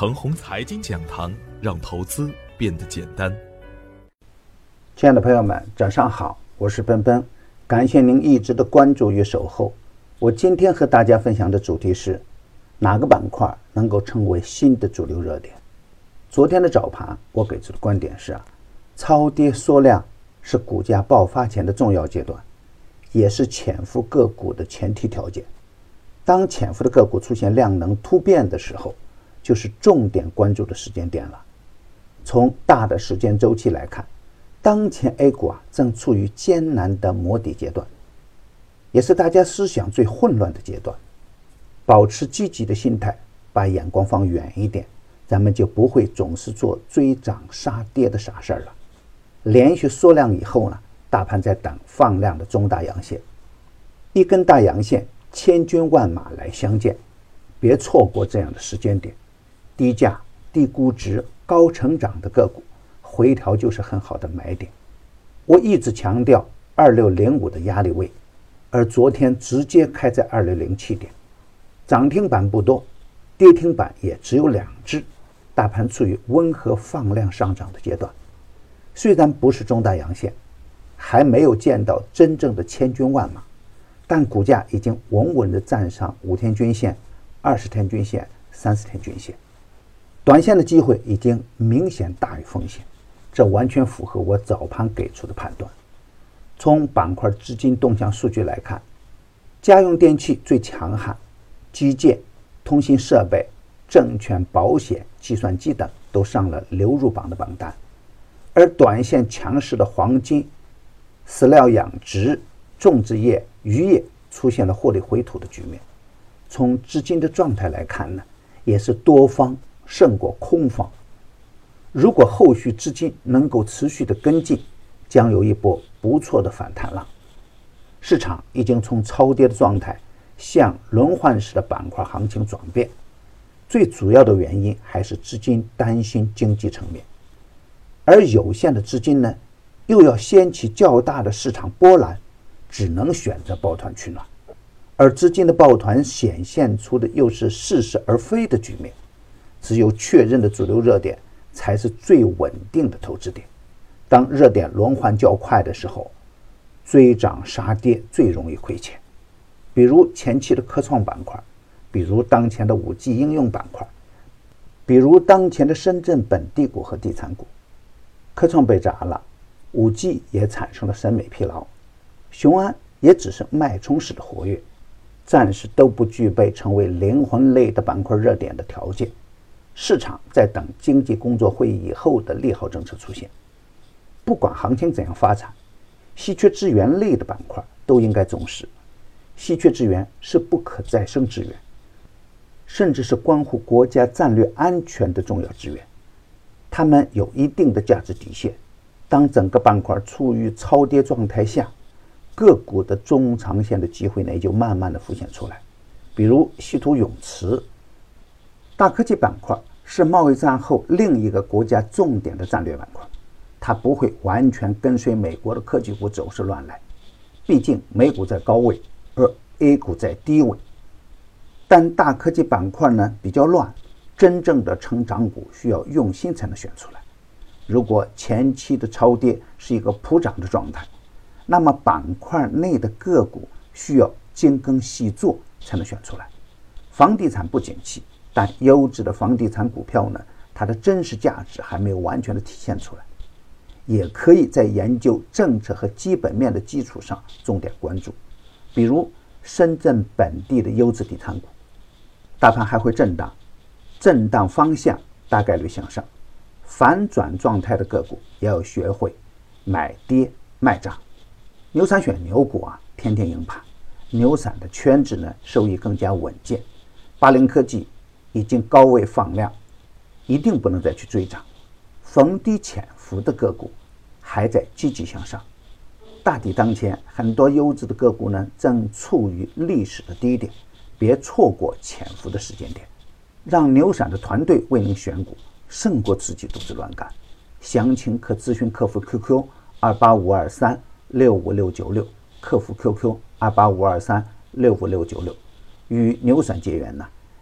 程红财经讲堂，让投资变得简单。亲爱的朋友们，早上好，我是奔奔，感谢您一直的关注与守候。我今天和大家分享的主题是哪个板块能够成为新的主流热点？昨天的早盘，我给出的观点是啊，超跌缩量是股价爆发前的重要阶段，也是潜伏个股的前提条件。当潜伏的个股出现量能突变的时候，就是重点关注的时间点了。从大的时间周期来看，当前 A 股啊正处于艰难的磨底阶段，也是大家思想最混乱的阶段。保持积极的心态，把眼光放远一点。咱们就不会总是做追涨杀跌的傻事儿了。连续缩量以后呢，大盘在等放量的中大阳线，一根大阳线，千军万马来相见，别错过这样的时间点。低价、低估值、高成长的个股，回调就是很好的买点。我一直强调二六零五的压力位，而昨天直接开在二六零七点，涨停板不多，跌停板也只有两只。大盘处于温和放量上涨的阶段，虽然不是中大阳线，还没有见到真正的千军万马，但股价已经稳稳地站上五天均线、二十天均线、三十天均线，短线的机会已经明显大于风险，这完全符合我早盘给出的判断。从板块资金动向数据来看，家用电器最强悍，基建、通信设备。证券、保险、计算机等都上了流入榜的榜单，而短线强势的黄金、饲料养殖、种植业、渔业出现了获利回吐的局面。从资金的状态来看呢，也是多方胜过空方。如果后续资金能够持续的跟进，将有一波不错的反弹浪。市场已经从超跌的状态向轮换式的板块行情转变。最主要的原因还是资金担心经济层面，而有限的资金呢，又要掀起较大的市场波澜，只能选择抱团取暖，而资金的抱团显现出的又是似是而非的局面。只有确认的主流热点才是最稳定的投资点。当热点轮换较快的时候，追涨杀跌最容易亏钱。比如前期的科创板块。比如当前的五 G 应用板块，比如当前的深圳本地股和地产股，科创被砸了，五 G 也产生了审美疲劳，雄安也只是脉冲式的活跃，暂时都不具备成为灵魂类的板块热点的条件。市场在等经济工作会议以后的利好政策出现。不管行情怎样发展，稀缺资源类的板块都应该重视。稀缺资源是不可再生资源。甚至是关乎国家战略安全的重要资源，它们有一定的价值底线。当整个板块处于超跌状态下，个股的中长线的机会呢，也就慢慢的浮现出来。比如稀土永磁，大科技板块是贸易战后另一个国家重点的战略板块，它不会完全跟随美国的科技股走势乱来，毕竟美股在高位，而 A 股在低位。但大科技板块呢比较乱，真正的成长股需要用心才能选出来。如果前期的超跌是一个普涨的状态，那么板块内的个股需要精耕细作才能选出来。房地产不景气，优质的房地产股票呢，它的真实价值还没有完全的体现出来，也可以在研究政策和基本面的基础上重点关注，比如深圳本地的优质地产股。大盘还会震荡，震荡方向大概率向上，反转状态的个股也要学会买跌卖涨。牛散选牛股啊，天天赢盘。牛散的圈子呢，收益更加稳健。八零科技已经高位放量，一定不能再去追涨。逢低潜伏的个股还在积极向上。大抵当前，很多优质的个股呢，正处于历史的低点。别错过潜伏的时间点，让牛散的团队为您选股，胜过自己独自乱干。详情可咨询客服 QQ 二八五二三六五六九六，客服 QQ 二八五二三六五六九六。与牛散结缘呢，